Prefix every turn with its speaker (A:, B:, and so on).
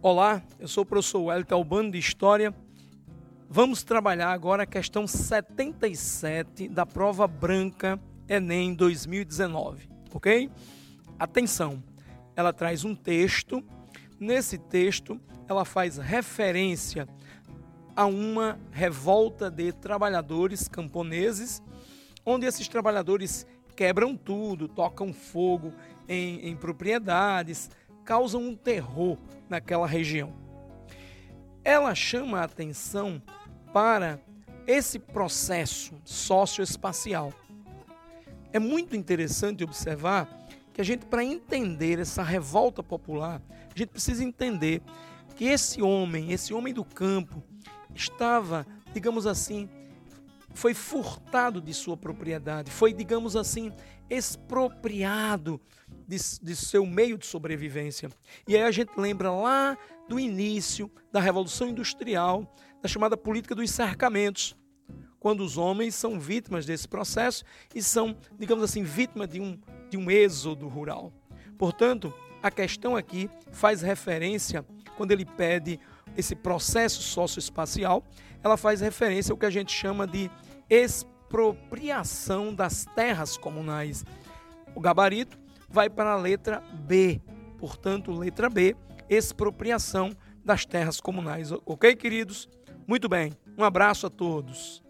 A: Olá, eu sou o professor Wellington Albano de História. Vamos trabalhar agora a questão 77 da prova branca Enem 2019, ok? Atenção, ela traz um texto. Nesse texto, ela faz referência a uma revolta de trabalhadores camponeses, onde esses trabalhadores quebram tudo, tocam fogo em, em propriedades, causam um terror naquela região. Ela chama a atenção para esse processo socioespacial. É muito interessante observar que a gente, para entender essa revolta popular, a gente precisa entender que esse homem, esse homem do campo, estava, digamos assim, foi furtado de sua propriedade, foi, digamos assim, expropriado de, de, seu meio de sobrevivência. E aí a gente lembra lá do início da Revolução Industrial, da chamada política dos cercamentos, quando os homens são vítimas desse processo e são, digamos assim, vítimas de um, de um êxodo rural. Portanto, a questão aqui faz referência, quando ele pede esse processo socioespacial, ela faz referência ao que a gente chama de expropriação das terras comunais. O gabarito vai para a letra B, portanto, letra B, expropriação das terras comunais. Ok, queridos? Muito bem, um abraço a todos.